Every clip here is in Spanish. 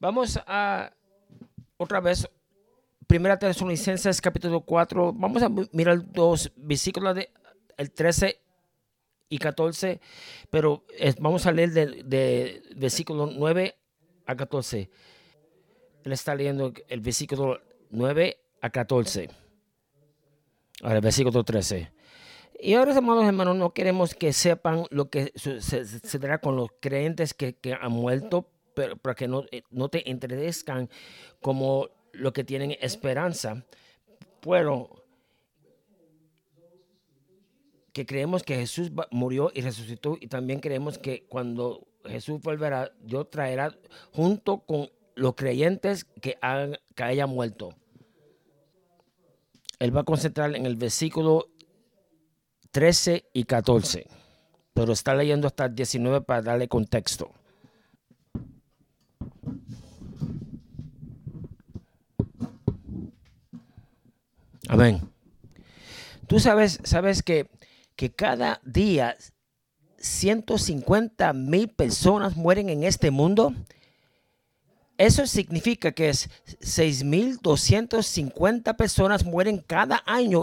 Vamos a otra vez, Primera Tesalonicenses capítulo 4. Vamos a mirar dos versículos de el 13 y 14, pero vamos a leer de, de versículo 9 a 14. Él está leyendo el versículo 9 a 14. Ahora el versículo 13. Y ahora, amados hermanos, no queremos que sepan lo que sucederá con los creyentes que, han muerto, pero para que no, eh, no te entretezcan como lo que tienen esperanza. Pero que creemos que Jesús murió y resucitó y también creemos que cuando Jesús volverá, Dios traerá junto con los creyentes que, han, que hayan muerto. Él va a concentrar en el versículo 13 y 14, pero está leyendo hasta el 19 para darle contexto. Amén. Tú sabes, sabes que, que cada día 150 mil personas mueren en este mundo eso significa que es 6.250 personas mueren cada año.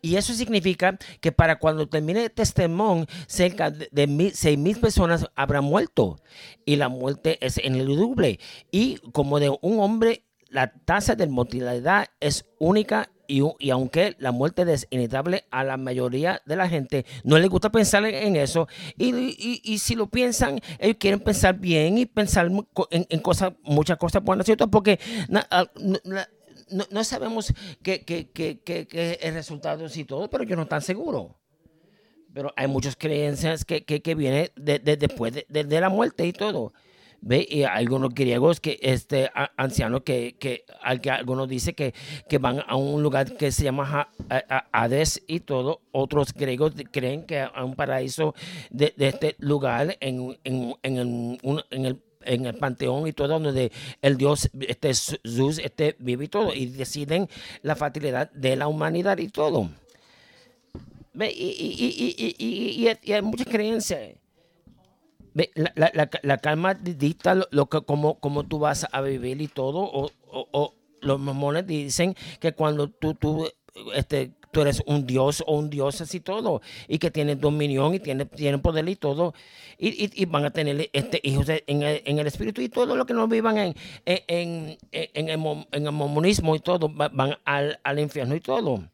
Y eso significa que para cuando termine el testimonio, cerca de 6.000 personas habrán muerto. Y la muerte es en el doble. Y como de un hombre, la tasa de mortalidad es única y, aunque la muerte es inevitable a la mayoría de la gente, no les gusta pensar en eso. Y, si lo piensan, ellos quieren pensar bien y pensar en, cosas, muchas cosas buenas, ¿cierto? Porque ah, no, sabemos qué qué el resultado y todo, pero yo no están seguro Pero hay muchas creencias que, que, vienen después de la muerte y todo. ¿Ve? Y algunos griegos que este ancianos que, que, algunos dicen que, que van a un lugar que se llama Hades y todo. Otros griegos creen que hay un paraíso de, este lugar en, en, en, el, en el en el panteón y todo, donde el Dios, este Zeus, este, vive y todo, y deciden la facilidad de la humanidad y todo. ¿Ve? Y, y, y, y, hay muchas creencias la, la, la, calma dicta lo, que, como, como tú vas a vivir y todo. O, o, los mormones dicen que cuando tú, tú, este, tú eres un dios o un dios así todo, y que tienes dominión y tienes, tienen poder y todo, y, y, van a tener este, hijos en el, en el, espíritu y todo lo que no vivan en, en, en, el, en el y todo, van al, al infierno y todo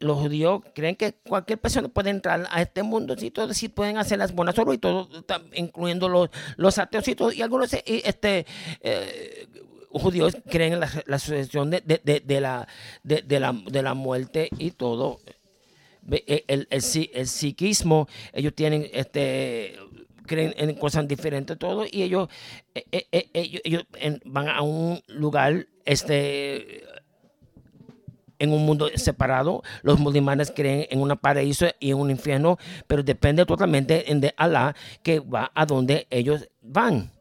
los judíos creen que cualquier persona puede entrar a este mundo y todo, si pueden hacer las buenas obras y todo, incluyendo los, los ateos y todo, y algunos eh, este, eh, judíos creen en la, sucesión de, de, de, la, de, la, de la muerte y todo. El, el, el, psiquismo, ellos tienen este creen en cosas diferentes todo y ellos, eh, ellos, van a un lugar este en un mundo separado. Los musulmanes creen en un paraíso y en un infierno, pero depende totalmente de Allah que va a donde ellos van.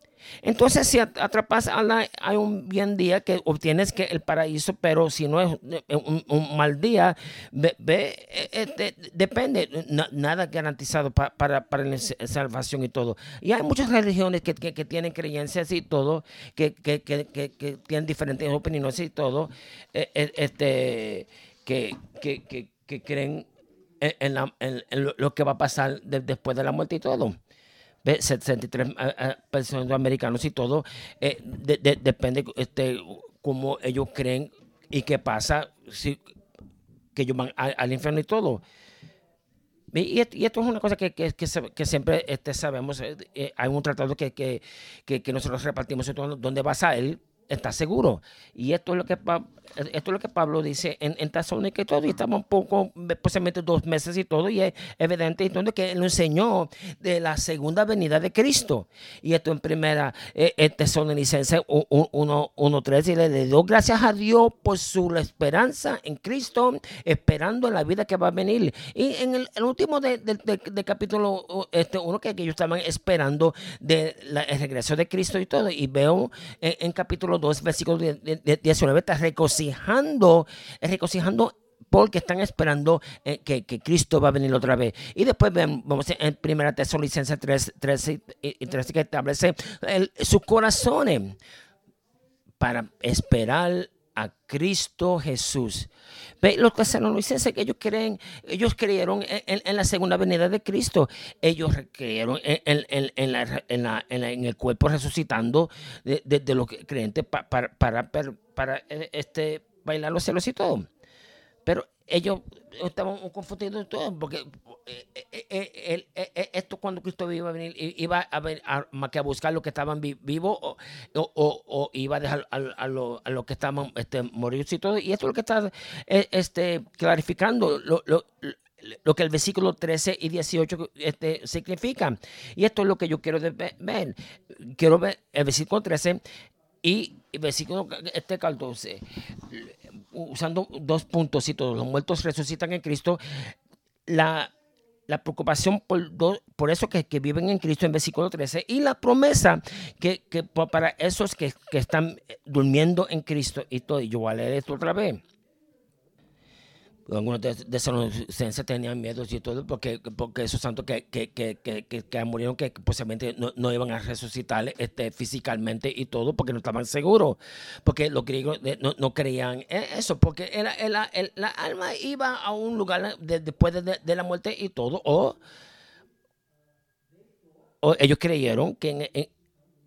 Entonces, si atrapas a Allah, hay un bien día que obtienes que el paraíso, pero si no es eh, un, mal día, ve, eh, este, depende, nada garantizado para, para la salvación y todo. Y hay muchas religiones que, que, tienen creencias y todo, que, que, tienen diferentes opiniones y todo, eh, este, que, creen en, lo que va a pasar después de la muerte y todo. 73 personas americanos y todo, eh, depende este, cómo ellos creen y qué pasa, si, que ellos van al, infierno y todo. Y, esto es una cosa que, que, que, siempre este, sabemos. Eh, eh, hay un tratado que, nosotros repartimos, donde basa él está seguro. Y esto es lo que, esto es lo que Pablo dice en, en que todo, y estamos un poco, posiblemente dos meses y todo, y es evidente entonces que él enseñó de la segunda venida de Cristo. Y esto en primera eh, eh Tesalonicenses 1.3, y le dio gracias a Dios por su esperanza en Cristo, esperando en la vida que va a venir. Y en el, último de, capítulo este, uno que, ellos estaban esperando de el regreso de Cristo y todo, y veo en capítulo 2, versículo 19, está regocijando, regocijando porque están esperando eh, que, Cristo va a venir otra vez. Y después vemos en 1 Tesalonicenses 3, 3, 3, que establece sus corazones para esperar a Cristo Jesús. Los tesalonicenses que ellos creen, ellos creyeron en, la segunda venida de Cristo. Ellos creyeron en, el cuerpo resucitando de, los creyentes para, para, para, eh, este, bailar los celos y todo. Pero ellos estaban confundidos todo, porque eh, eh, esto cuando Cristo iba a venir, iba a, venir a, a buscar los que estaban vivos o, iba a dejar a, los lo que estaban este, moridos y todo. Y esto es lo que está este, clarificando lo, lo, lo que el versículo 13 y 18 este, significan. Y esto es lo que yo quiero ver. Quiero ver el versículo 13 y el versículo este 14 usando dos puntos y todos los muertos resucitan en Cristo, la, la preocupación por, por eso que, que, viven en Cristo en versículo 13 y la promesa que, que para esos que, que, están durmiendo en Cristo y todo. yo voy a leer esto otra vez algunos de, de tenían miedo y todo, porque, porque esos santos que, que, que, que, que murieron, que posiblemente no, no, iban a resucitar este, físicamente y todo, porque no estaban seguros, porque los griegos eh, no, no creían eso, porque era, era, la alma iba a un lugar después de, de, la muerte y todo, o, o ellos creyeron que en,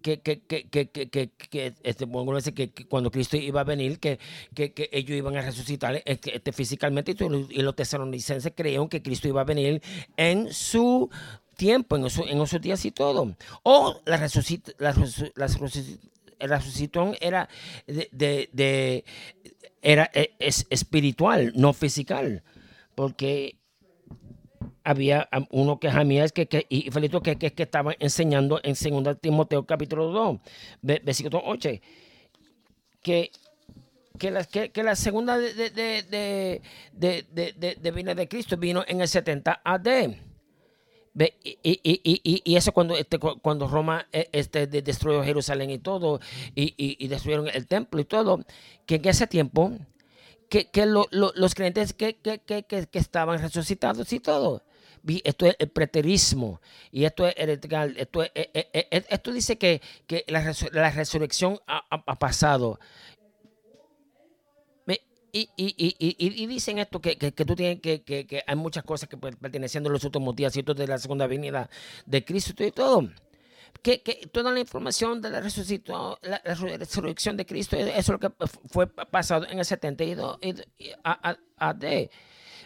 que, que, que, que, que, que, este, que, cuando Cristo iba a venir, que, que, que ellos iban a resucitar este, este físicamente y los tesalonicenses creyeron que Cristo iba a venir en su tiempo, en, en esos días y todo. O la, resucit, la, la, resucitación era de, de era e, es espiritual, no física, porque había uno que Jamías que, que, y Felito que, que, que estaban enseñando en 2 Timoteo capítulo 2, versículo 8, que, que, la, que, la segunda de, de, de, de, vino de Cristo vino en el 70 AD. Y, y, y, y, eso cuando, este, cuando Roma e, este, destruyó Jerusalén y todo, y, destruyeron el templo y todo, que en ese tiempo, que, que los creyentes que, que, que, estaban resucitados y todo, esto es el preterismo y esto es heretical. Esto, eh, eh, eh, esto dice que, que la, resurrección ha, pasado. Y, y, y, y, dicen esto que, que, tú tienes que, que, hay muchas cosas que perteneciendo a los últimos días y de la segunda venida de Cristo y todo. Que, toda la información de la, la, resurrección de Cristo, eso es lo que fue pasado en el 72 AD.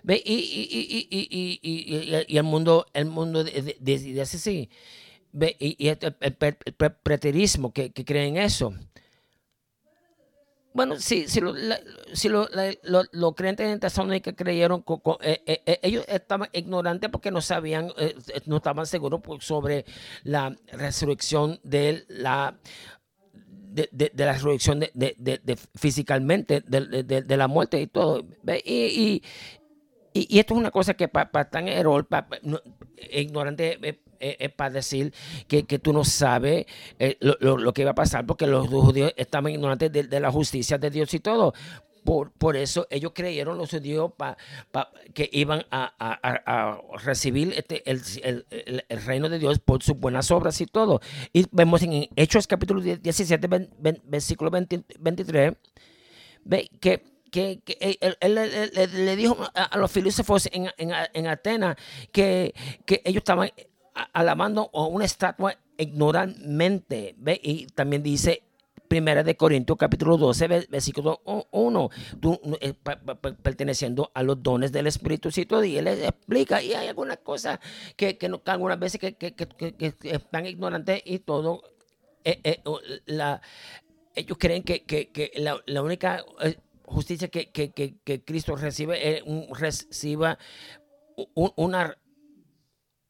¿Ve? Y, y, y, y, el mundo, el mundo dice así. ¿Ve? Y, el, preterismo que, que creen eso. Bueno, sí, si, lo, si lo, los creyentes en Tesalónica creyeron, eh, eh, eh, ellos estaban ignorantes porque no sabían, no estaban seguros sobre la resurrección de la de, de, la resurrección de, de, físicamente de, la muerte y todo. Y, y, esto es una cosa que para tan error, ignorante es, eh, eh, para decir que, tú no sabes eh, lo, que va a pasar, porque los judíos estaban ignorantes de, la justicia de Dios y todo. Por, eso ellos creyeron los judíos que iban a, recibir este, el, reino de Dios por sus buenas obras y todo. Y vemos en Hechos capítulo 17, versículo 23, ve que que, él, le dijo a, los filósofos en, en, Atenas que, que, ellos estaban alabando una estatua ignorantemente. ¿ve? Y también dice Primera de Corintios capítulo 12, versículo 1, eh, perteneciendo a los dones del Espíritu Santo, y él explica, y hay algunas cosas que, que, algunas veces que, que, están ignorantes y todo, eh, eh, la, ellos creen que, que la, la, única justicia que, que, que, Cristo recibe, un, reciba una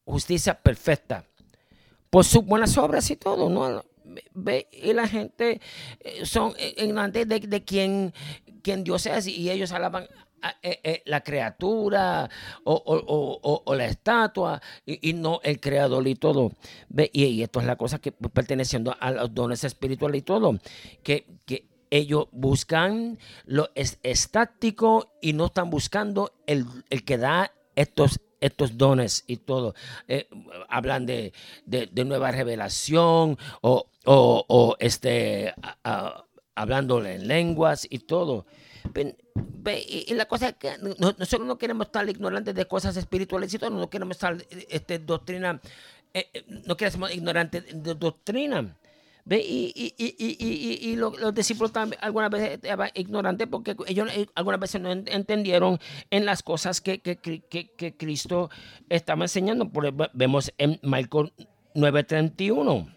justicia perfecta por sus buenas obras y todo, ¿no? y la gente eh, son ignorantes de, de quién, quién Dios es y ellos alaban eh, eh, la criatura o, la estatua y, no el creador y todo. ¿Ve? Y, esto es la cosa que perteneciendo a los dones espirituales y todo, que, que ellos buscan lo estático y no están buscando el, que da estos estos dones y todo. Eh, hablan de, nueva revelación o, este, hablando en lenguas y todo. y, la cosa es que nosotros no queremos estar ignorantes de cosas espirituales y todo, no queremos estar este, doctrina, eh, eh, no queremos ignorantes de doctrina. ¿Ve? Y, y, y, y los, discípulos también algunas veces estaban ignorantes porque ellos eh, algunas veces no entendieron en las cosas que Cristo estaba enseñando. Por, vemos en Marcos 9:31.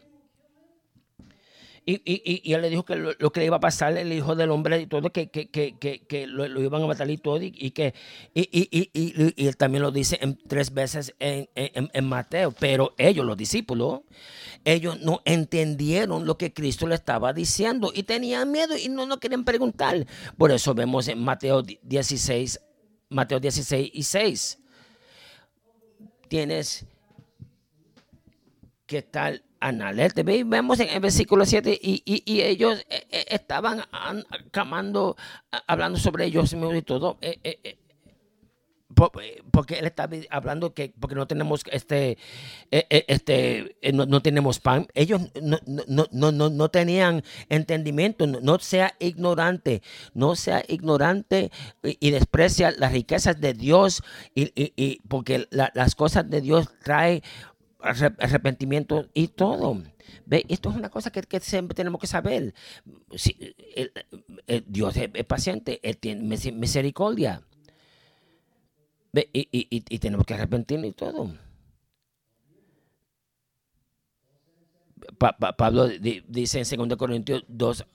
Y, y, y, él le dijo que lo, que le iba a pasar el hijo del hombre y todo, que, que, que, que lo, iban a matar y todo, y, que y, él también lo dice tres veces en, en, en, Mateo, pero ellos, los discípulos, ellos no entendieron lo que Cristo le estaba diciendo y tenían miedo y no, no querían preguntar. Por eso vemos en Mateo 16, Mateo 16 y 6. Tienes que estar analerte. Vemos en el versículo 7 y, y, ellos eh, eh, estaban camando, hablando sobre ellos mismos y todo. Eh, porque él está hablando que porque no tenemos este este no, tenemos pan ellos no, no, no, no, no tenían entendimiento no, sea ignorante no sea ignorante y, desprecia las riquezas de Dios y, y, porque las cosas de Dios trae arrepentimiento y todo. ¿Ve? Esto es una cosa que, siempre tenemos que saber. Si, Dios es, paciente, Él tiene misericordia. ¿Ve? Y, y, tenemos que arrepentirnos y todo. Pablo dice en 2 Corintios 2,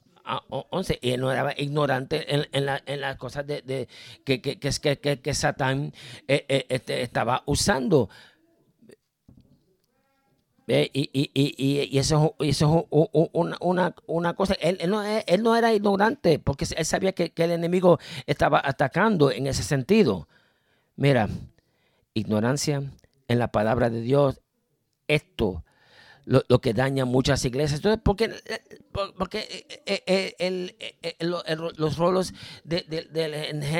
11, y él no era ignorante en, en, las cosas de, que, que, que, que, Satán eh, eh, este, estaba usando. Y, y, y, y, eso, eso es una, una, cosa. Él, él, no, él, no, era ignorante porque él sabía que, que, el enemigo estaba atacando en ese sentido. Mira, ignorancia en la palabra de Dios, esto lo, que daña muchas iglesias. Entonces, porque, porque eh, eh, eh, los rolos de, de, del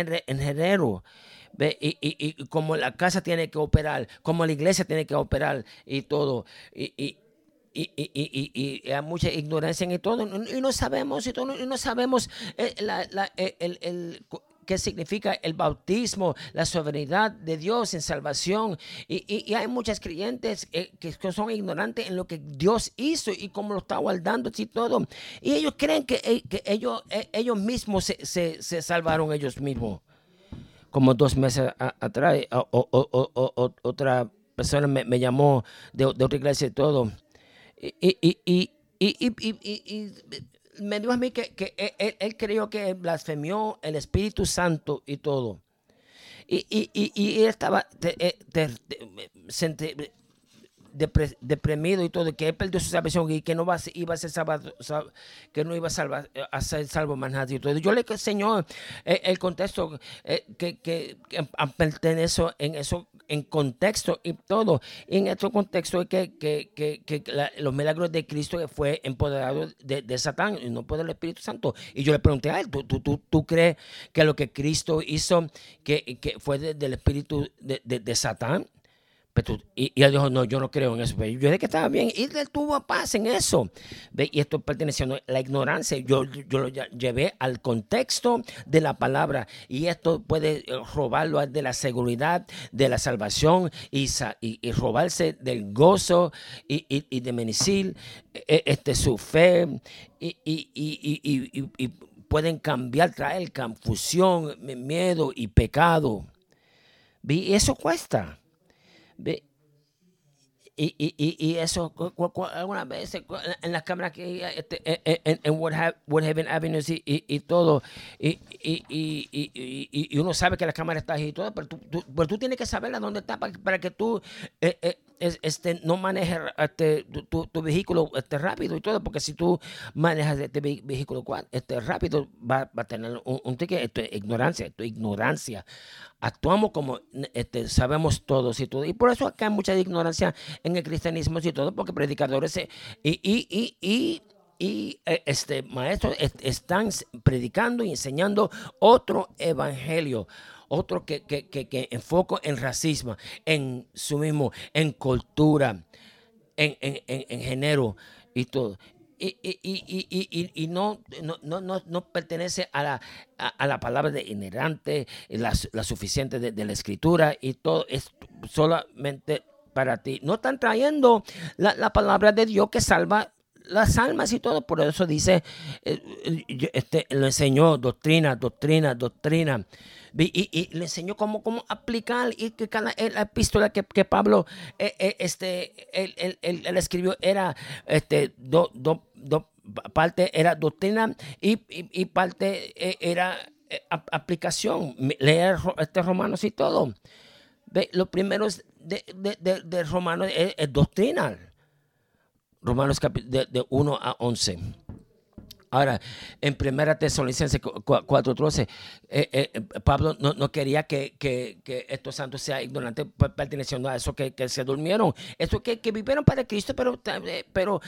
ingeniero y, y, y, como la casa tiene que operar, como la iglesia tiene que operar y todo. Y, y, y, hay mucha ignorancia en todo. Y no sabemos, y, todo, y no sabemos eh, la, la, eh, el, el, qué significa el bautismo, la soberanía de Dios en salvación. Y, y hay muchas creyentes eh, que, son ignorantes en lo que Dios hizo y cómo lo está guardando y todo. Y ellos creen que, que ellos, ellos mismos se, se, se salvaron ellos mismos como dos meses atrás, otra persona me, llamó de, otra iglesia y todo. Y, me dijo a mí que, él, creyó que blasfemió el Espíritu Santo y todo. Y, él estaba deprimido y todo, que él perdió su salvación y que no va, iba a ser salvado, que no iba a, salvar, a ser salvo más nadie y todo. Yo le enseñó eh, el, contexto eh, que, que, pertenece en eso, en contexto y todo. en este contexto es que, que, que los milagros de Cristo fue empoderado de, de, Satán y no por el Espíritu Santo. Y yo le pregunté a él, ¿tú, tú, tú, tú crees que lo que Cristo hizo que, que fue del Espíritu de, de Satán? Y, él dijo, no, yo no creo en eso. Pero yo dije que estaba bien. Y él tuvo paz en eso. Y esto perteneció a la ignorancia. Yo, yo lo llevé al contexto de la palabra. Y esto puede eh, robarlo de la seguridad, de la salvación y, y, robarse del gozo y, y de menicil e, este, su fe. Y, pueden cambiar, traer confusión, miedo y pecado. Y eso cuesta. Ve, y, y, y, eso, algunas veces en las cámaras que este, en, en, en Woodhaven Avenue y, y, todo, y, y, uno sabe que la cámara está ahí y todo, pero tú, pero tú tienes que saber dónde está para, para que tú eh, eh, este, no manejes este, tu, tu, vehículo este, rápido y todo, porque si tú manejas este vehículo este, rápido, va, va a tener un, un ticket. Esto es ignorancia, esto es ignorancia. Actuamos como este, sabemos todos y todo. Y por eso acá hay mucha ignorancia en el cristianismo y todo, porque predicadores y, y, y, y y eh, este maestro están predicando y enseñando otro evangelio, otro que, que, que, enfoca en racismo, en su mismo, en cultura, en, en, en, género y todo. Y, y, y, y, no, no, no, no, pertenece a la, a, la palabra de inherente, la, la suficiente de, de, la escritura y todo es solamente para ti. No están trayendo la, la palabra de Dios que salva las almas y todo. Por eso dice, eh, eh, este, le enseñó doctrina, doctrina, doctrina. Y, le enseñó cómo, cómo aplicar y que cada la epístola que, que Pablo eh, este, él, él, escribió era este, dos do, do, parte era doctrina y, y, parte era aplicación, leer este Romanos y todo. Ve, lo primero de, de, de, Romanos es, es doctrina. Romanos de, de 1 a 11. Ahora, en Primera Tesalonicenses 4.13, eh, eh, Pablo no, quería que, estos santos sean ignorantes perteneciendo a eso que, se durmieron. Eso que, vivieron para Cristo, pero, eh, pero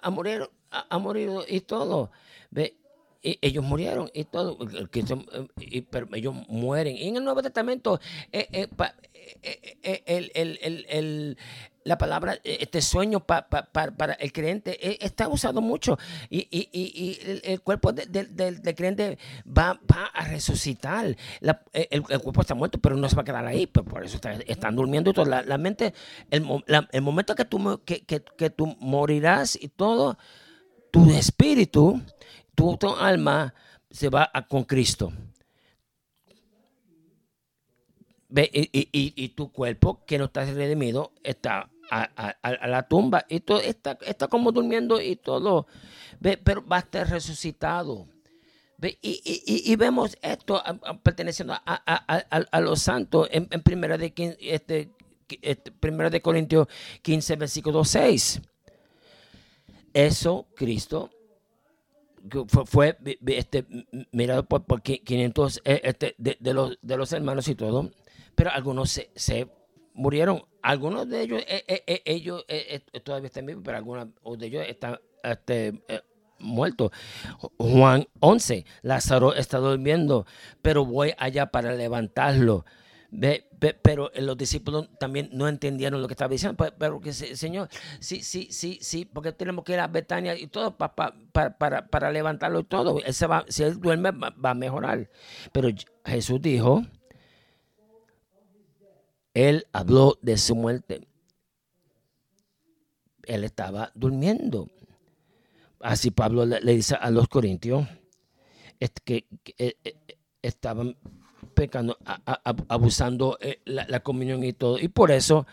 a morir, a, morir y todo. ¿Ve? ellos murieron y todo, pero ellos mueren. Y en el Nuevo Testamento, el, el, la palabra, eh, este sueño para el creyente eh, está usado mucho y, el, cuerpo del creyente va, a resucitar. Eh, el, cuerpo está muerto, pero no se va a quedar ahí, pues por eso están durmiendo y todo. La, mente, el, momento que tú, que, que, tú morirás y todo, tu espíritu, tu, alma se va con Cristo. y, tu cuerpo que no está redimido está a, la tumba y todo está, está como durmiendo y todo, ¿ve? pero va a estar resucitado. ¿ve? Y, vemos esto perteneciendo a, los santos en, primera de, este, este, primera de Corintios 15, versículo 6. Eso Cristo fue, este, mirado por, por 500 eh, este, de, los, de los hermanos y todo, pero algunos se, se murieron. Algunos de ellos, eh, eh, eh, ellos todavía están vivos, pero algunos de ellos están este, muertos. Juan 11, Lázaro está durmiendo, pero voy allá para levantarlo. pero los discípulos también no entendieron lo que estaba diciendo. Pero, que Señor, sí, sí, sí, sí, porque tenemos que ir a Betania y todo para, para, para, levantarlo y todo. Él va, si él duerme, va a mejorar. Pero Jesús dijo él habló de su muerte. Él estaba durmiendo. Así Pablo le, dice a los corintios que, eh, eh, estaban pecando, abusando eh, la, comunión y todo. Y por eso,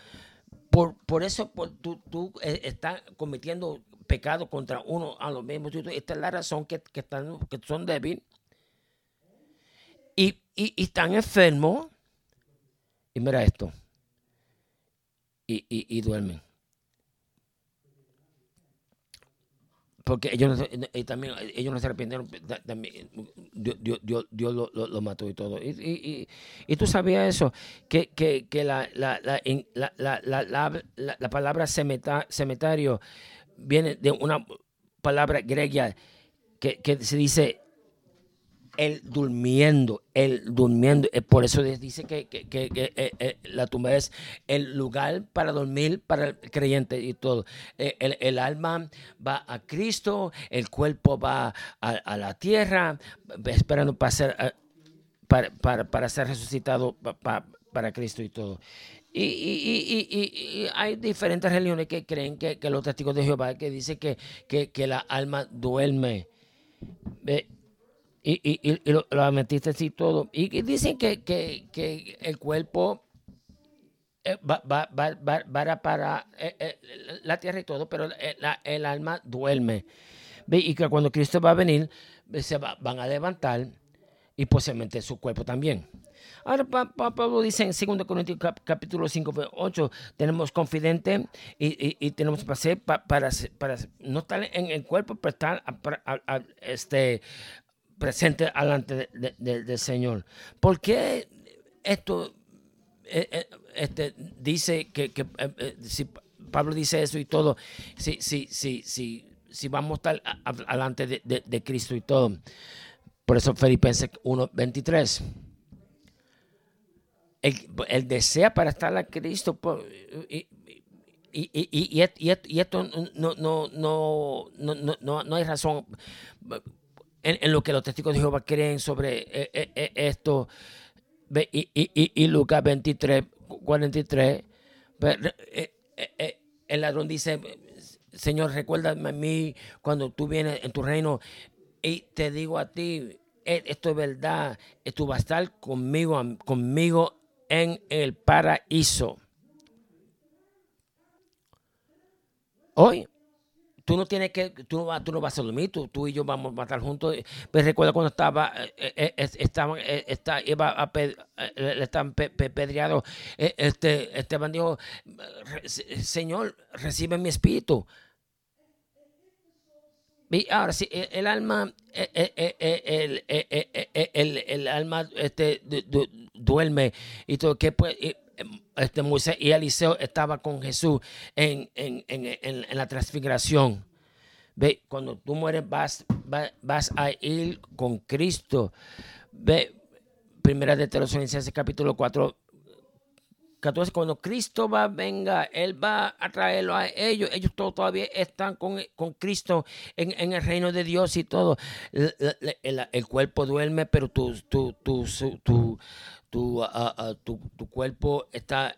por, por eso tú, estás cometiendo pecado contra uno a los mismos. Esta es la razón que, están, que son débiles y, y están enfermos y mira esto. Y, y, duermen. Porque ellos no, y también ellos no se arrepintieron, también, Dios, Dios, Dios lo, lo, mató y todo. Y, y, tú sabías eso, que, que, que la, la, la, la, palabra cemetario viene de una palabra griega que, que se dice él durmiendo, él durmiendo. Eh, por eso dice que, eh, eh, la tumba es el lugar para dormir para el creyente y todo. el, alma va a Cristo, el cuerpo va a, la tierra, esperando para ser, para, ser resucitado para Cristo y todo. Y, hay diferentes religiones que creen que, los testigos de Jehová que dicen que, que, la alma duerme y, y, y lo, metiste así todo. Y, dicen que, que, el cuerpo eh, va, va, va, para eh, eh, la tierra y todo, pero el alma duerme. Y que cuando Cristo va a venir, se van a levantar y posiblemente su cuerpo también. Ahora Pablo dice en 2 Corintios capítulo 5, 8, tenemos confidente y, y, tenemos para, para, para, no estar en el cuerpo, pero estar este, presente delante del Señor. ¿Por qué esto eh, eh, este, dice que, eh, si Pablo dice eso y todo, si, si, si, si si vamos a estar delante de, Cristo y todo. Por eso Filipenses 1.23. Él, desea para estar a Cristo y, y, esto no, no, no, no, no hay razón en, lo que los testigos de Jehová creen sobre eh, eh, eh, esto. Y, Lucas 23, 43, el ladrón dice, Señor, recuérdame a mí cuando tú vienes en tu reino y te digo a ti, esto es verdad, tú vas a estar conmigo, conmigo en el paraíso. Hoy tú no tienes que, tú no, vas, tú no vas a dormir, tú, tú, y yo vamos a estar juntos. Pero recuerda cuando estaba, eh, eh, eh, estaban, está, iba a le estaban pedreados, este, Esteban dijo, Señor, recibe mi espíritu. Y ahora sí, el, alma, el, el, alma este, duerme y todo, que pues, este Moisés y Eliseo estaba con Jesús en, la transfiguración. Ve, cuando tú mueres vas, vas, a ir con Cristo. Ve, primera de Tesalonicenses capítulo 4, 14, cuando Cristo va, venga, Él va a traerlo a ellos. Ellos todavía están con, Cristo en, el reino de Dios y todo. El, cuerpo duerme, pero tu, tu, tu, tu tu, tu, cuerpo está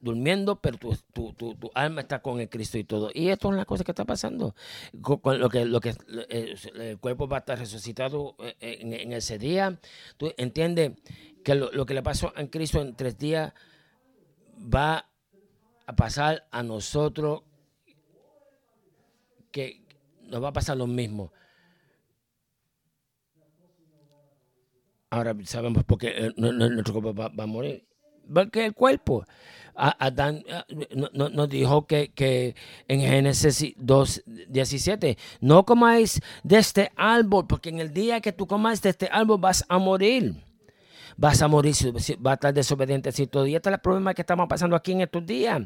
durmiendo, pero tu, tu, alma está con el Cristo y todo. Y esto es una cosa que está pasando. Con, lo que, lo que eh, el cuerpo va a estar resucitado eh, en, ese día. Tú entiendes que lo, que le pasó a Cristo en tres días va a pasar a nosotros, que nos va a pasar lo mismo. Ahora sabemos por qué eh, nuestro cuerpo va, a morir. Porque el cuerpo. Adán nos dijo que, que en Génesis 2.17, no comáis de este árbol, porque en el día que tú comas de este árbol vas a morir. Vas a morir, vas a estar desobediente. Y todo. Y este es el problema que estamos pasando aquí en estos días.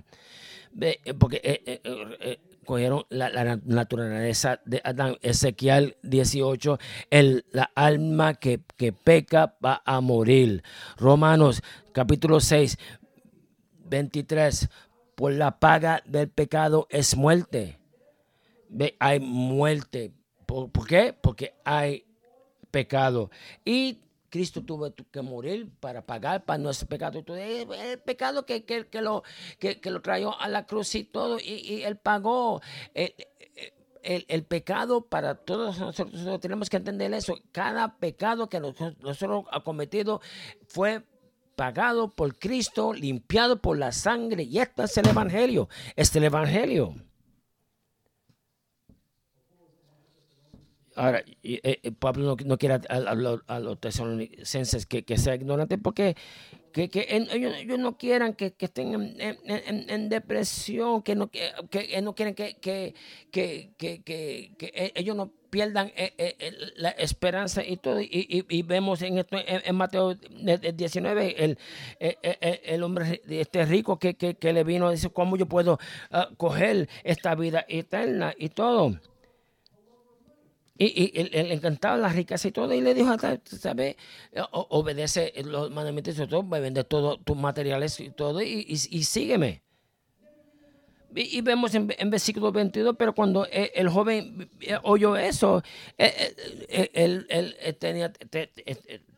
Porque eh, eh, cogieron la, naturaleza de Adán. Ezequiel 18, el, la alma que, que peca va a morir. Romanos capítulo 6, 23, por la paga del pecado es muerte. Hay muerte. ¿Por, ¿Por, qué? Porque hay pecado. Y Cristo tuvo que morir para pagar para nuestro pecado. El pecado que, que, que lo, que, lo trajo a la cruz y todo, y, él pagó. El, el, pecado para todos nosotros, tenemos que entender eso. Cada pecado que nosotros, ha cometido fue pagado por Cristo, limpiado por la sangre. Y este es el Evangelio. Este es el Evangelio. Ahora, eh, eh, Pablo no, quiere a, los tesalonicenses que, que sea ignorante porque que, ellos, no quieran que, estén en, depresión, que no, que, no quieren que, que, ellos no pierdan eh, la esperanza y todo. Y, vemos en esto en, Mateo 19, el, el, hombre este rico que, le vino a decir, ¿cómo yo puedo ah, coger esta vida eterna y todo? Y, él, encantaba las riquezas y todo, y le dijo, ¿sabes? Obedece los mandamientos y todo, vender todos tus materiales y todo, y, sígueme. Y, vemos en, versículo 22, pero cuando e, el, joven eh, oyó eso, eh, eh, él, tenía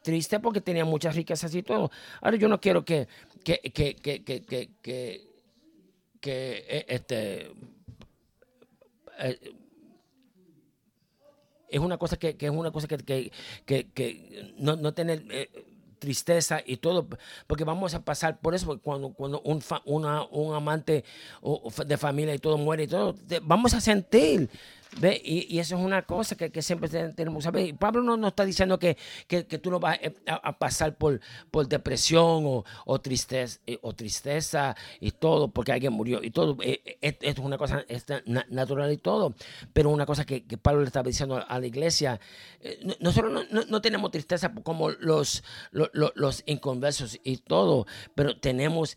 triste porque tenía muchas riquezas y todo. Ahora yo no quiero que, que, que, que, que este es una cosa que, es una cosa que, que, no, tener eh, tristeza y todo, porque vamos a pasar por eso, cuando, cuando un, una, un amante de familia y todo muere y todo, vamos a sentir ¿Ve? Y, eso es una cosa que, que siempre tenemos que saber. Pablo no nos está diciendo que, que, que, tú no vas eh, a, pasar por, por depresión o, o, tristeza, eh, o tristeza y todo porque alguien murió y todo. Eh, esto es una cosa natural y todo. Pero una cosa que, Pablo le estaba diciendo a la iglesia, nosotros no, no, tenemos tristeza como los, los inconversos y todo, pero tenemos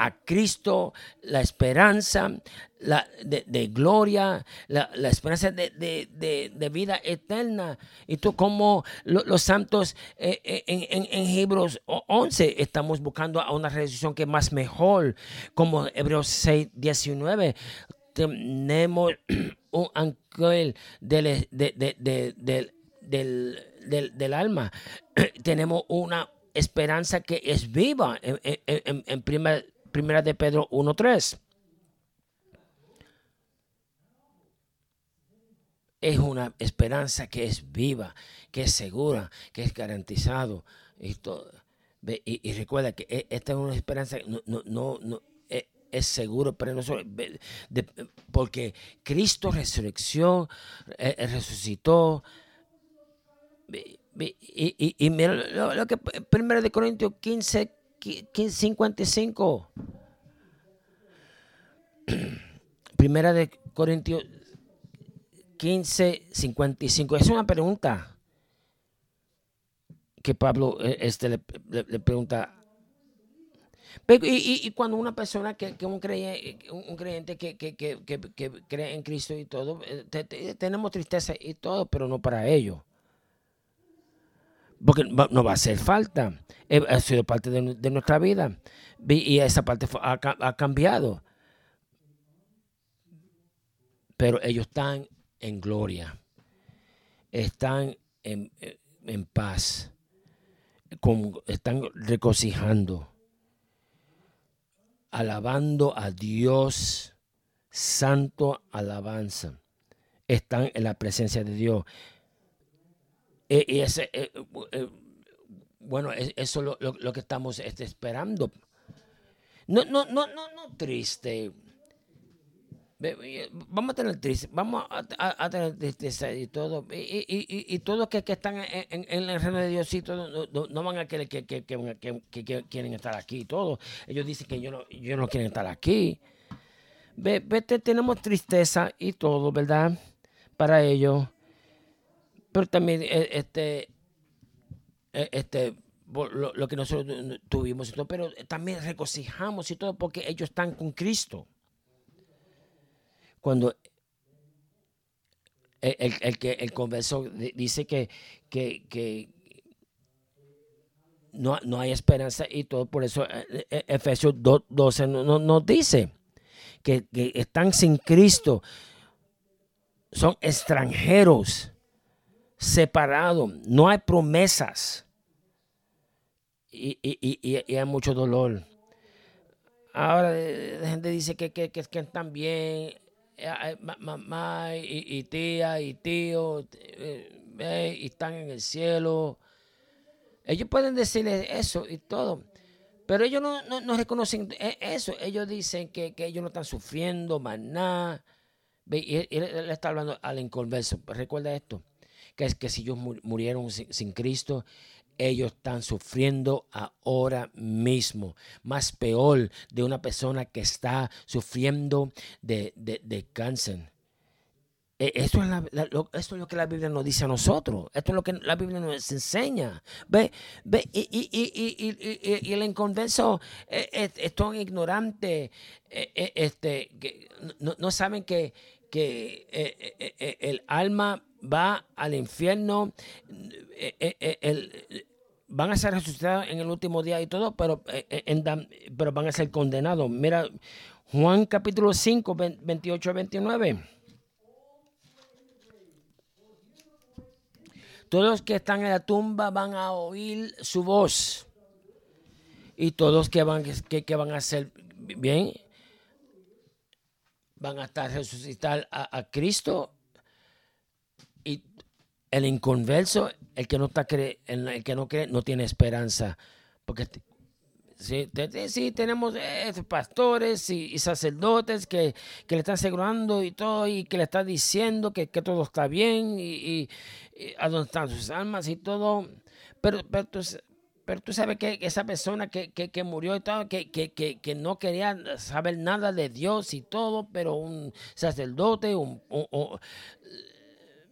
a Cristo, la esperanza la, de, gloria, la, esperanza de, vida eterna. Y tú como los santos eh, eh, en, en, Hebreos 11 estamos buscando a una redención que es más mejor, como Hebreos 6, 19 tenemos un ángel del, del, alma. tenemos una esperanza que es viva en, en, primera, primera de Pedro 1.3. Es una esperanza que es viva, que es segura, que es garantizado. Y, y, recuerda que e, esta es una esperanza, no, no, no, e, es seguro, pero no solo, porque Cristo resurrección, resucitó. Y, y, mira lo, que primero de Corintios 15, 15 55. Primera de Corintios 15, 55. Es una pregunta que Pablo eh, este, le, pregunta. Y, y, cuando una persona que, que un, creyente, un creyente que, que, que, cree en Cristo y todo, eh, tenemos tristeza y todo, pero no para ellos. Porque no va a hacer falta. Eh, ha sido parte de, nuestra vida. Y esa parte ha, cambiado. Pero ellos están en gloria, están en, paz, están regocijando, alabando a Dios, santo alabanza, están en la presencia de Dios. E, y ese, eh, eh, bueno, eso es lo, que estamos este, esperando. No, no, no, no, no triste Vamos a tener triste, vamos a, tener tristeza y todo. Y, y, y, todos que, que están en, el reino de Dios y todo, no, van a querer que, que, que, quieren estar aquí. Todos ellos dicen que yo no, yo no quieren estar aquí. Vete, tenemos tristeza y todo, ¿verdad? Para ellos. Pero también eh, este, eh, este, lo, lo que nosotros tuvimos y todo, pero también regocijamos y todo porque ellos están con Cristo. Cuando el, el, que el converso dice que, que, no, no, hay esperanza y todo, por eso eh, eh, Efesios 12 nos no, dice que, están sin Cristo, son extranjeros, separados, no hay promesas y, y hay mucho dolor. Ahora la gente dice que, que, que, que están bien, eh, mamá y, tía y tío eh, y están en el cielo. Ellos pueden decirle eso y todo, pero ellos no, no, reconocen e, eso. Ellos dicen que, ellos no están sufriendo más nada. Y él, está hablando al inconverso. Recuerda esto, que es que si ellos murieron sin Cristo, ellos están sufriendo ahora mismo. Más peor de una persona que está sufriendo de, cáncer. E, esto es, lo, esto es, lo, que la Biblia nos dice a nosotros. Esto es lo que la Biblia nos enseña. Ve, ve y, y, y, y, el inconverso es, es, es tan ignorante. E, e, este, no, no, saben que, que el alma va al infierno. El, van a ser resucitados en el último día y todo, pero, eh, eh, pero van a ser condenados. Mira, Juan capítulo 5, 28 29. Todos los que están en la tumba van a oír su voz. Y todos que van, que, que van a ser bien, van a estar resucitar a Cristo el inconverso, el que no está cree, el que no cree, no tiene esperanza. Porque sí, sí tenemos eh, pastores y, sacerdotes que, le están asegurando y todo, y que le están diciendo que, todo está bien y, a dónde están sus almas y todo. Pero, pero, tú, pero tú sabes que esa persona que, murió y todo, que, que, no quería saber nada de Dios y todo, pero un sacerdote, un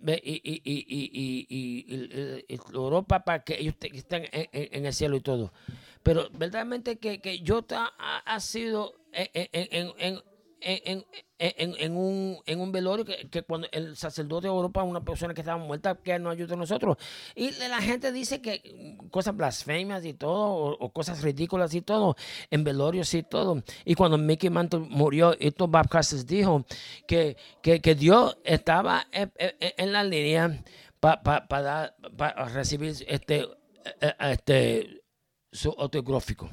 y, y, y, y, Europa para que ellos estén en, el cielo y todo. pero verdaderamente que, que yo ha, ha sido en, en, en, en, en, un, en un velorio que, cuando el sacerdote oró para una persona que estaba muerta, que nos ayude a nosotros. Y la gente dice que cosas blasfemias y todo, o, cosas ridículas y todo, en velorios y todo. Y cuando Mickey Mantle murió, estos Casas dijo que, que, que, Dios estaba en, la línea para recibir este, este su autográfico.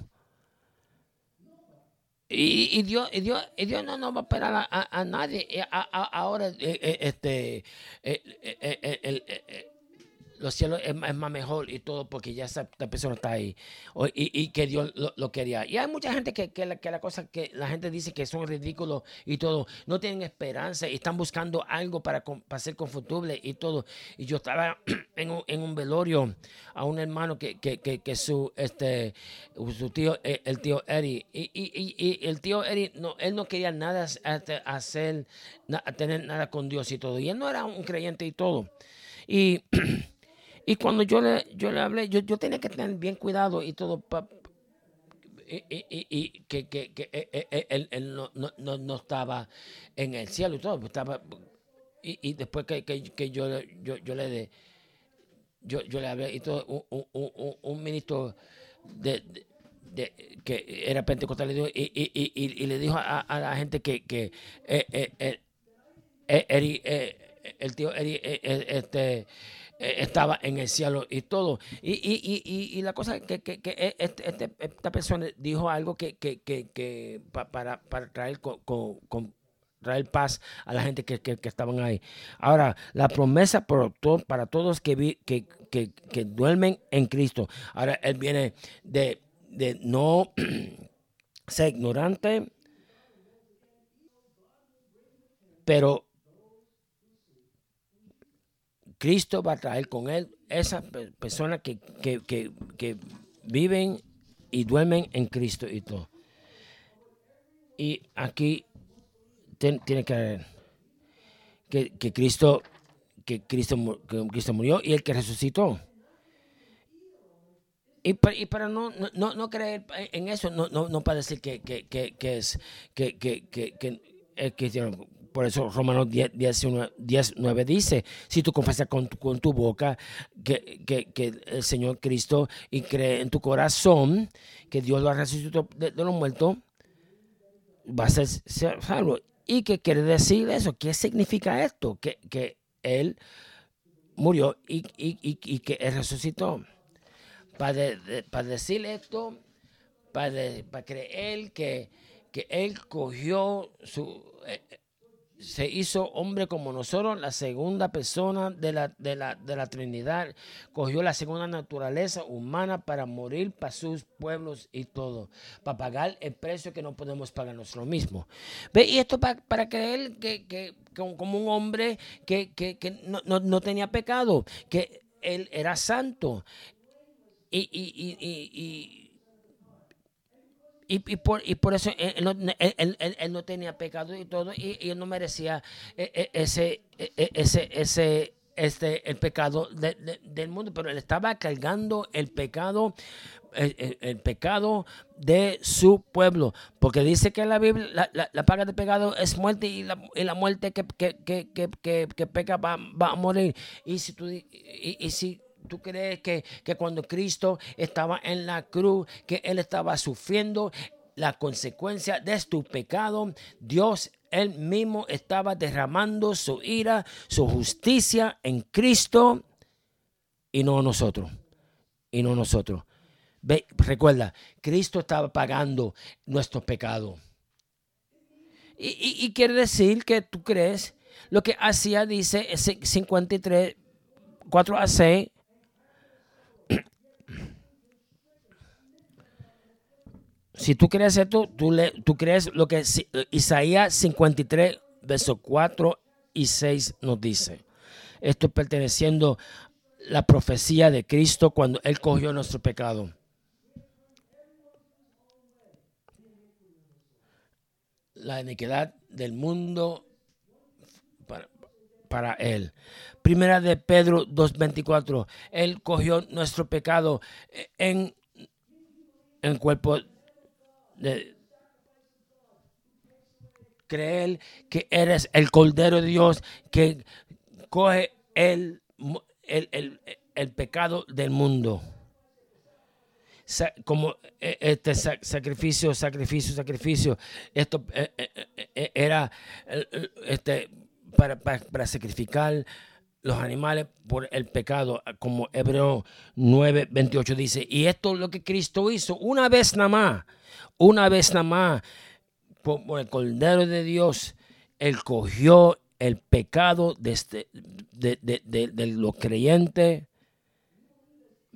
Y, Dios, y, Dios, y Dios no, no va a esperar a, nadie. ahora, eh, eh, este, los cielos es, más mejor y todo porque ya esa, persona está ahí y, que Dios lo, quería. Y hay mucha gente que, que, la, que, la, cosa que la gente dice que son ridículos y todo, no tienen esperanza y están buscando algo para, para ser confortable y todo. Y yo estaba en un, velorio a un hermano que, que, su, este, su tío, eh, el tío Eddie, y, el tío Eddie, no, él no quería nada hacer, tener nada con Dios y todo. Y él no era un creyente y todo. Y cuando yo le, yo le hablé, yo, yo tenía que tener bien cuidado y todo. y, y, y, que, que, que eh, eh, eh, él, él no, no, no, estaba en el cielo y todo. Pues estaba, y, y después que, que, yo, yo, yo, le de, yo, yo le hablé y todo, un, un, un, ministro de, de, que era pentecostal y, y, y, y, le dijo a, a la gente que, que eh, el tío Eri, este eh, estaba en el cielo y todo. Y, y, y, y la cosa que, que, que e, este, este, esta persona dijo algo que, que, que, para, para traer con, con, traer paz a la gente que, estaban ahí. Ahora, la promesa por para todos que, vi, que, duermen en Cristo. Ahora, él viene de, de no ser ignorante, pero Cristo va a traer con él esas personas que, viven y duermen en Cristo y todo. Y aquí tiene que ver que, Cristo que Cristo, Cristo murió y el que resucitó. Y para, no, no, creer en eso, no, no, para decir que, es que, que, que, por eso Romanos 10, 9 dice, si tú confesas con, tu boca que, que, el Señor Cristo y cree en tu corazón que Dios lo ha resucitado de, los muertos, vas a ser salvo. ¿Y qué quiere decir eso? ¿Qué significa esto? Que, que Él murió y, y, y, que Él resucitó. Para, para decir esto, para, para creer que, que Él cogió su... Eh, se hizo hombre como nosotros, la segunda persona de la, de la, de la Trinidad, cogió la segunda naturaleza humana para morir para sus pueblos y todo, para pagar el precio que no podemos pagar nosotros mismos. ¿Ve? Y esto para, para creer que, que, como un hombre que, que, que no, no, no, tenía pecado, que él era santo. y, y, y y, por, y por eso él, no tenía pecado y todo, y, él no merecía eh, eh, ese, eh, ese, ese, este, el pecado de, del mundo, pero él estaba cargando el pecado, el, pecado de su pueblo, porque dice que la Biblia la, la, paga de pecado es muerte y la, y la muerte que, que, que, que, que peca va, va, a morir. Y si tú, y, y si ¿Tú crees que, cuando Cristo estaba en la cruz, que Él estaba sufriendo la consecuencia de tu pecado? Dios Él mismo estaba derramando su ira, su justicia en Cristo y no nosotros. Y no nosotros. Ve, recuerda, Cristo estaba pagando nuestros pecados. Y, y, quiere decir que tú crees lo que hacía, dice 53, 4 a 6, si tú crees esto, tú, le, tú crees lo que Isaías 53, versos 4 y 6 nos dice. Esto perteneciendo la profecía de Cristo cuando Él cogió nuestro pecado. La iniquidad del mundo para, para Él. Primera de Pedro 2.24. Él cogió nuestro pecado en el cuerpo de creer que eres el Cordero de Dios que coge el, el, pecado del mundo. como eh, este sacrificio, sacrificio, sacrificio. Esto eh, eh, era este, para, para, sacrificar los animales por el pecado, como Hebreo 9, 28 dice. Y esto es lo que Cristo hizo una vez nada más, una vez nada más, por, el Cordero de Dios, Él cogió el pecado de, este, de, los creyentes.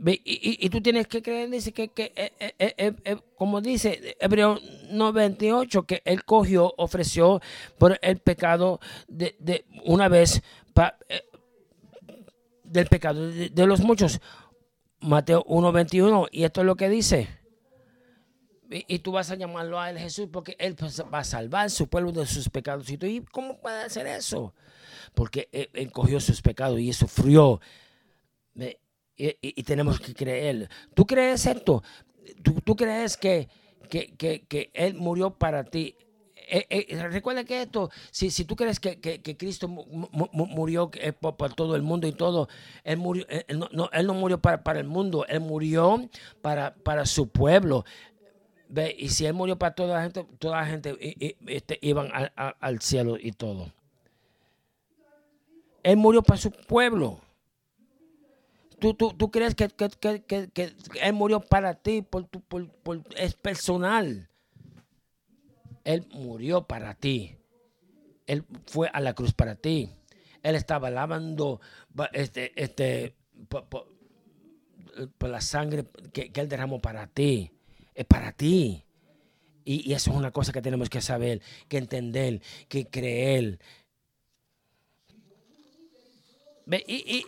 Y, tú tienes que creer, dice que, eh, eh, eh, como dice Hebreo 98, que Él cogió, ofreció por el pecado de, una vez del pecado de, los muchos. Mateo 1.21, y esto es lo que dice. Y, tú vas a llamarlo a él Jesús porque él pues, va a salvar su pueblo de sus pecados. ¿Y cómo puede hacer eso? Porque él, cogió sus pecados y sufrió. Y, tenemos que creer. ¿Tú crees esto? ¿Tú, crees que, que, que él murió para ti? Eh, eh, recuerda que esto, si, si tú crees que, Cristo murió eh, por, todo el mundo y todo, Él, murió, no, él no murió para, para, el mundo, Él murió para, para su pueblo. ¿Ve? Y si Él murió para toda la gente, toda la gente este, iban al cielo y todo. Él murió para su pueblo. ¿Tú, tú, tú crees que, que, Él murió para ti, por, por, es personal? Él murió para ti. Él fue a la cruz para ti. Él estaba lavando este, este, por, la sangre que, Él derramó para ti. Es para ti. Y, eso es una cosa que tenemos que saber, que entender, que creer. Y,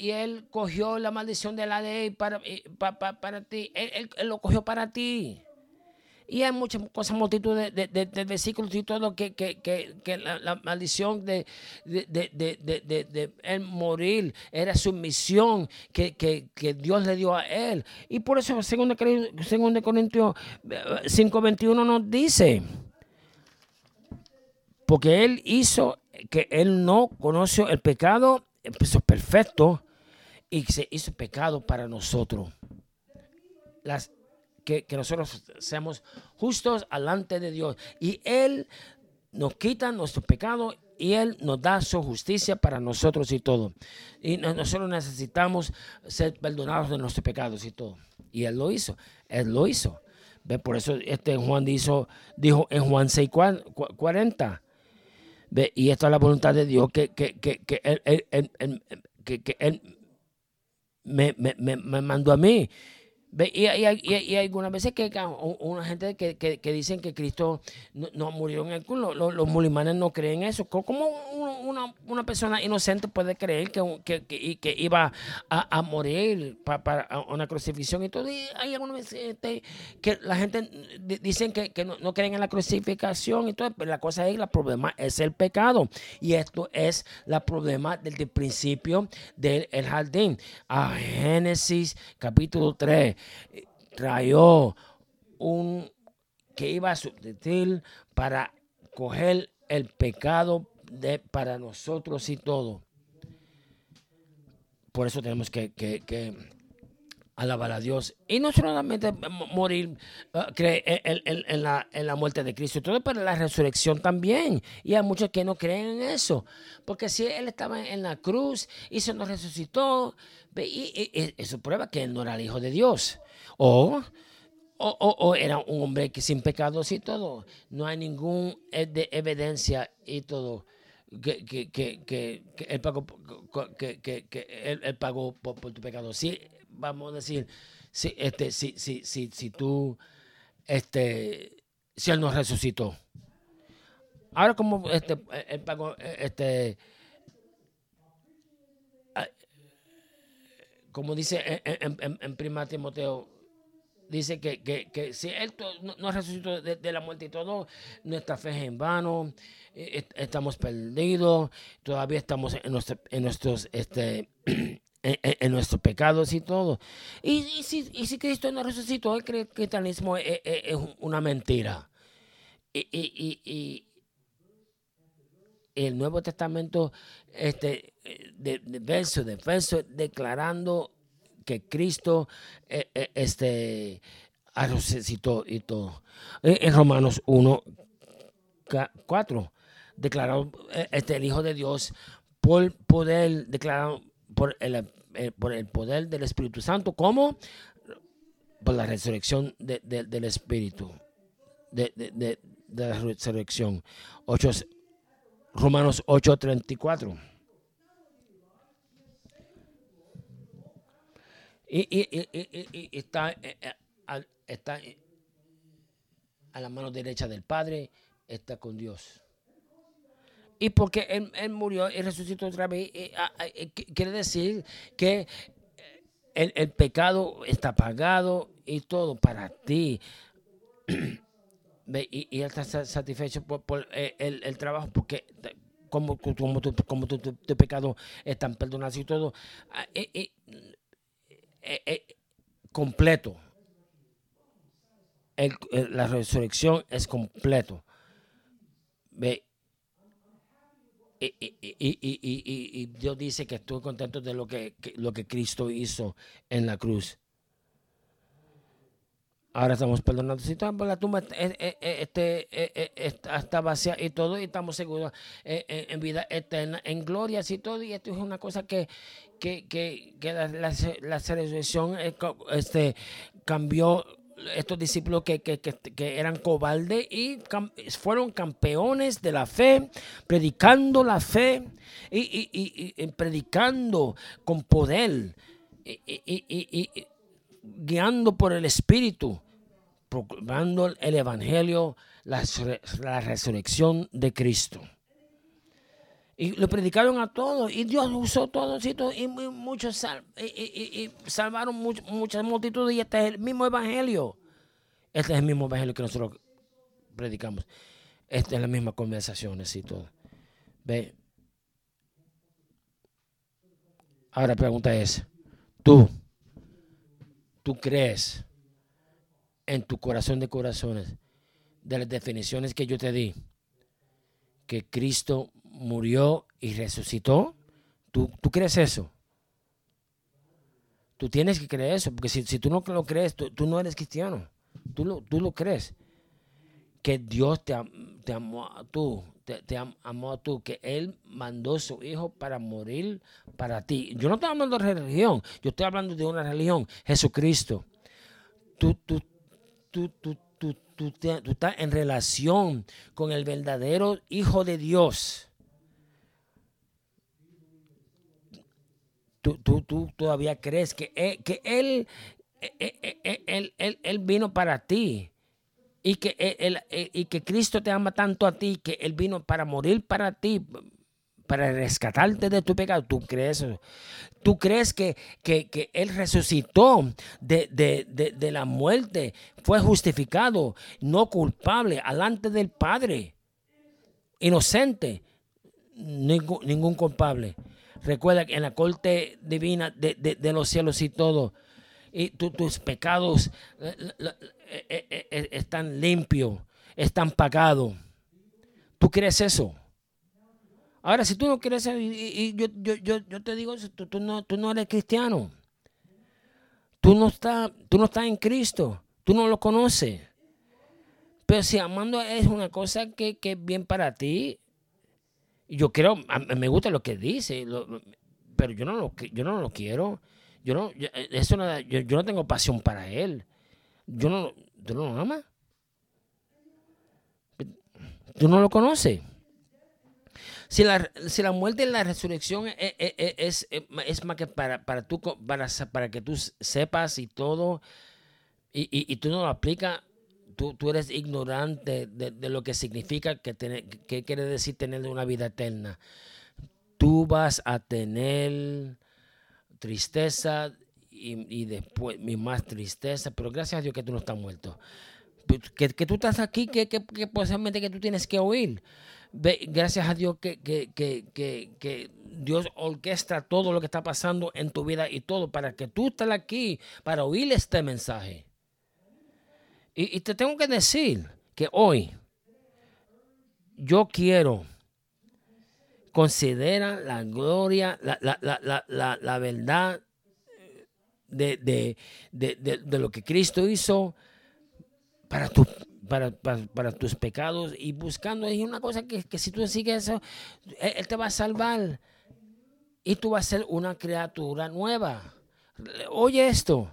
y, él cogió la maldición de la ley para, para, para, ti. él, lo cogió para ti. Y hay muchas cosas, multitud de, de, versículos y todo que, que, que, la, maldición de, de, él morir era su misión que, Dios le dio a él. Y por eso 2 Corintios 5:21 nos dice, porque él hizo que él no conoció el pecado, empezó perfecto y se hizo pecado para nosotros. Las que, nosotros seamos justos delante de Dios. Y Él nos quita nuestro pecado y Él nos da su justicia para nosotros y todo. Y nosotros necesitamos ser perdonados de nuestros pecados y todo. Y Él lo hizo. Él lo hizo. ¿Ve? Por eso este Juan dijo, dijo en Juan 6, 40. ¿Ve? Y esta es la voluntad de Dios que, que, que, que Él, él me, me, me mandó a mí y, hay algunas veces que una gente que, que, dicen que Cristo no, murió en el culo. Los, los, musulmanes no creen eso. ¿Cómo una, una, persona inocente puede creer que, que, que iba a, morir para, una crucifixión y? Y hay algunas veces este, que la gente dicen que, no, no, creen en la y todo. Pero la cosa es, el problema es el pecado. Y esto es el problema desde el principio del jardín. A Génesis capítulo 3 trayó un que iba a sustituir para coger el pecado de, para nosotros y todo. Por eso tenemos que, que, alabar a Dios. Y no solamente morir, en, la, en, la, muerte de Cristo, todo para la resurrección también. Y hay muchos que no creen en eso. Porque si Él estaba en la cruz y se nos resucitó, y, eso prueba que Él no era el Hijo de Dios. O, o, era un hombre que sin pecados y todo. No hay ningún de evidencia y todo. Que, que, que, él pagó, que, él, pagó por, tu pecado. Sí, vamos a decir, si, este, si, si, si, si tú, este, si él no resucitó. Ahora como este, él pagó, este, como dice en, en, en, Prima Timoteo dice que, que, si Él no, resucitó de, la muerte y todo, nuestra fe es en vano, estamos perdidos, todavía estamos en, en nuestros este, en, nuestros pecados y todo. Y, si, y si, Cristo no resucitó, el cristianismo es, una mentira. Y, y, el Nuevo Testamento, este, de, verso de verso, declarando que Cristo eh, eh, este, resucitó y todo. En Romanos 1, 4, declarado este, el Hijo de Dios por poder declarado por el, por el poder del Espíritu Santo, como por la resurrección del Espíritu, de, la resurrección. 8, Romanos 8:34. Y, y, y, y, está, eh, eh, está a la mano derecha del Padre, está con Dios. Y porque él, murió y resucitó otra vez, ah, ah, quiere decir que el, el, pecado está pagado y todo para ti. y, él está satisfecho por, eh, el, trabajo porque como, como, tu, como tu, pecado están perdonados y todo. Ah, eh, eh, completo. la resurrección es completo. Ve, y, Dios dice que estoy contento de lo que, lo que Cristo hizo en la cruz. Ahora estamos perdonando. Si la tumba este, está vacía y todo, y estamos seguros en vida eterna, en gloria y todo. Y esto es una cosa que, que, que, la, la, este, cambió estos discípulos que, eran cobardes y fueron campeones de la fe, predicando la fe y, predicando con poder y, guiando por el Espíritu, proclamando el Evangelio, la, la resurrección de Cristo. Y lo predicaron a todos. Y Dios usó todos y, y, muchos y, salvaron muchas multitudes. Y este es el mismo evangelio. Este es el mismo evangelio que nosotros predicamos. Esta es la misma conversación y todo. Ve. Ahora la pregunta es, ¿tú, tú crees en tu corazón de corazones de las definiciones que yo te di que Cristo murió y resucitó? ¿Tú, tú crees eso? Tú tienes que creer eso, porque si, tú no lo crees, tú, no eres cristiano. Tú lo, tú lo crees. Que Dios te, te amó a tú, te, te, amó a tú, que Él mandó a su Hijo para morir para ti. Yo no estoy hablando de religión, yo estoy hablando de una religión, Jesucristo. Tú, tú, tú, tú, tú, tú, tú estás en relación con el verdadero Hijo de Dios. Tú, tú, tú todavía crees que, él, que él, él, él, vino para ti y que, él, y que Cristo te ama tanto a ti que Él vino para morir para ti, para rescatarte de tu pecado. ¿Tú crees eso? ¿Tú crees que, que, Él resucitó de, de, de, de, la muerte? Fue justificado, no culpable, alante del Padre. Inocente, ningún culpable. Recuerda que en la corte divina de, los cielos y todo, y tus pecados eh, eh, eh, están limpios, están pagados. ¿Tú crees eso? Ahora, si tú no crees eso, y, yo, yo, te digo, tú, tú, no, tú no eres cristiano. Tú no, estás, tú no estás en Cristo. Tú no lo conoces. Pero si amando es una cosa que, que es bien para ti, yo creo, me gusta lo que dice, pero yo no lo, yo no lo quiero. Yo no, yo, eh, eso yo, no tengo pasión para él. Yo no, ¿Tú no lo amas? ¿Tú no lo conoces? Si la, si la muerte y la resurrección es, es, más que para, para, tú, para, para que tú sepas y todo, y, y, y tú no lo aplicas, tú, tú eres ignorante de, lo que significa, que, tener, que quiere decir tener una vida eterna. Tú vas a tener tristeza y, y después más tristeza, pero gracias a Dios que tú no estás muerto. Que, que tú estás aquí, que, que, que posiblemente que tú tienes que oír. gracias a Dios que, que, Dios orquesta todo lo que está pasando en tu vida y todo para que tú estés aquí para oír este mensaje. Y, te tengo que decir que hoy yo quiero considera la gloria, la, la verdad de, lo que Cristo hizo para, tu, para, para, tus pecados y buscando. Es una cosa que, si tú sigues eso, él, te va a salvar y tú vas a ser una criatura nueva. Oye esto.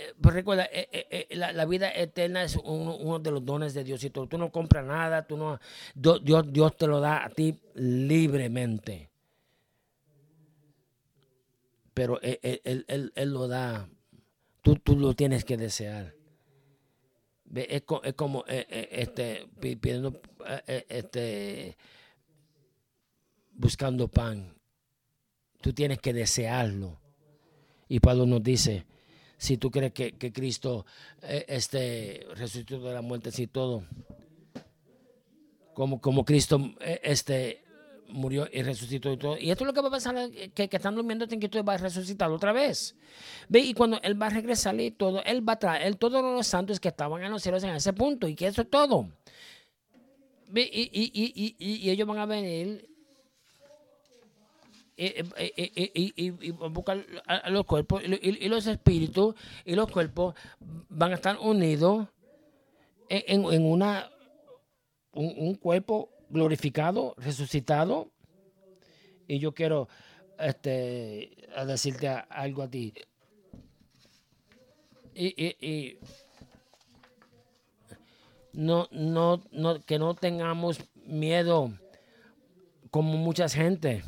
Eh, pues recuerda, eh, eh, la, vida eterna es uno, de los dones de Dios. Y tú, no compras nada, tú no, Dios, Dios te lo da a ti libremente pero él, lo da. Tú, tú, lo tienes que desear. Es, como eh, eh, este, pidiendo, eh, este, buscando pan. Tú tienes que desearlo. Y Pablo nos dice, si tú crees que, Cristo este, resucitó de la muerte, y todo, como, como Cristo este, murió y resucitó y todo. Y esto es lo que va a pasar, eh, que, que están durmiendo, que tú va a resucitar otra vez. ¿Ve? Y cuando Él va a regresar y todo, Él va a traer todos los santos que estaban en los cielos en ese punto. Y que eso es todo. ¿Ve? Y, y, y, y, ellos van a venir y, buscar a los cuerpos y, los espíritus y los cuerpos van a estar unidos en, en una un, cuerpo glorificado, resucitado. Y yo quiero este, decirte algo a ti. Y, no, no, no, que no tengamos miedo como mucha gente.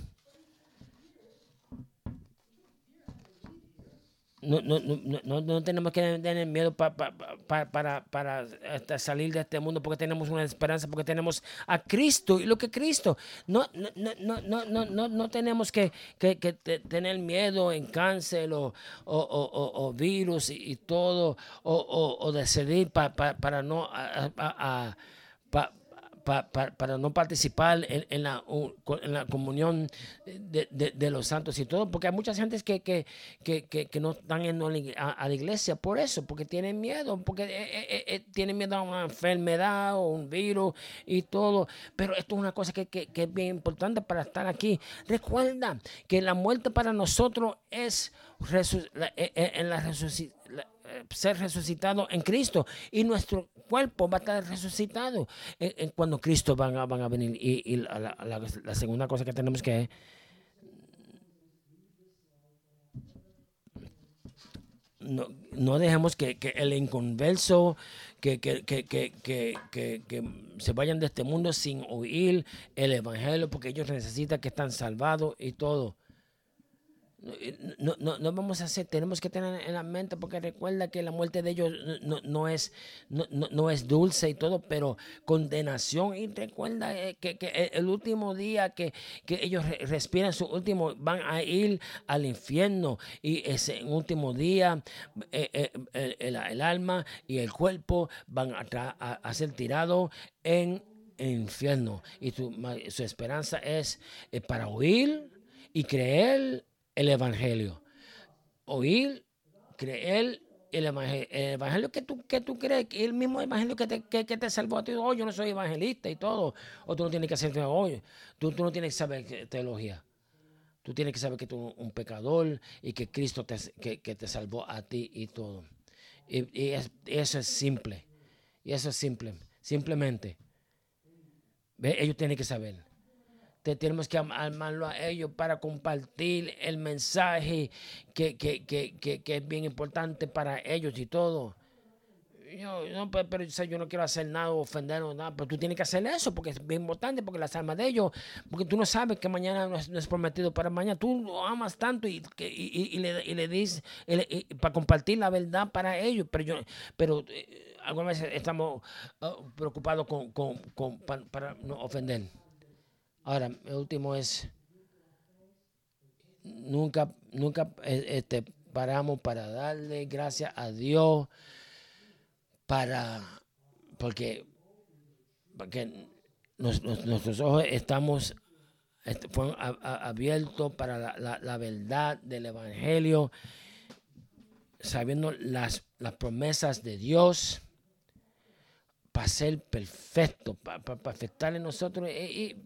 No, no, no, no, tenemos que tener miedo para, para este, salir de este mundo porque tenemos una esperanza, porque tenemos a Cristo y lo que Cristo. No, no, no, no, tenemos que, que, tener miedo en cáncer o, o, virus y, todo, o, decidir para no para no participar en, la, en comunión de, los santos y todo, porque hay muchas gentes que, que, que, no están yendo a, la iglesia por eso, porque tienen miedo, porque eh, eh, eh, tienen miedo a una enfermedad o un virus y todo. Pero esto es una cosa que, es bien importante para estar aquí. Recuerda que la muerte para nosotros es en la resucitación ser resucitado en Cristo y nuestro cuerpo va a estar resucitado en, cuando Cristo van a, van a venir. Y, la, segunda cosa que tenemos que no, no dejemos que, el inconverso, que, que, que, se vayan de este mundo sin oír el Evangelio, porque ellos necesitan que están salvados y todo. No, no, no, vamos a hacer, tenemos que tener en la mente, porque recuerda que la muerte de ellos no, no es, no, es dulce y todo, pero condenación. Y recuerda eh, que, que el último día que, que, ellos respiran su último, van a ir al infierno. Y ese último día, eh, eh, el, el, alma y el cuerpo van a, ser tirados en el infierno. Y su, esperanza es para oír y creer el Evangelio. Oír, creer el Evangelio, el evangelio que, tú, que tú crees, que el mismo Evangelio que te, que, te salvó a ti. Oh, yo no soy evangelista y todo. O tú no tienes que hacer, oye, tú, tú no tienes que saber teología. Tú tienes que saber que tú eres un pecador y que Cristo te, que, te salvó a ti y todo. Y, eso es simple. Y eso es simple. Simplemente. ¿Ve? Ellos tienen que saber tenemos que armarlo a ellos para compartir el mensaje que, es bien importante para ellos y todo. Yo, no, pero, yo no quiero hacer nada, ofender o nada, pero tú tienes que hacer eso porque es bien importante, porque las almas de ellos, porque tú no sabes que mañana no es, prometido para mañana, tú lo amas tanto y, y, le, y le dices para compartir la verdad para ellos, pero yo, pero eh, algunas veces estamos oh, preocupados con, con, para no ofender. Ahora, el último es, nunca, nunca eh, este, paramos para darle gracias a Dios, para, porque, porque nuestros ojos estamos abiertos para la, verdad del Evangelio, sabiendo las, las promesas de Dios para ser perfecto, para, afectar en nosotros. Y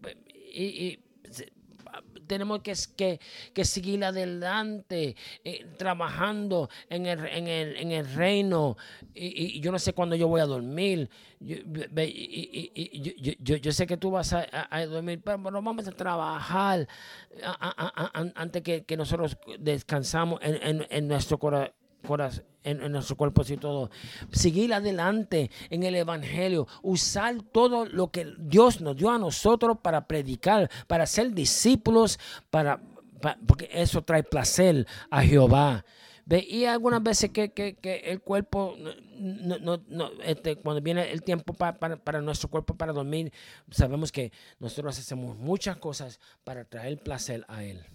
tenemos que, que, seguir adelante, eh, trabajando en el, en el, en el reino. Y, yo no sé cuándo yo voy a dormir. Yo, yo, sé que tú vas a, dormir, pero vamos a trabajar antes que, que, nosotros descansamos en, en, en nuestro corazón en, nuestro cuerpo y todo. Seguir adelante en el Evangelio, usar todo lo que Dios nos dio a nosotros para predicar, para ser discípulos, para, porque eso trae placer a Jehová. Y algunas veces que, el cuerpo, no, este, cuando viene el tiempo para, nuestro cuerpo para dormir, sabemos que nosotros hacemos muchas cosas para traer placer a Él.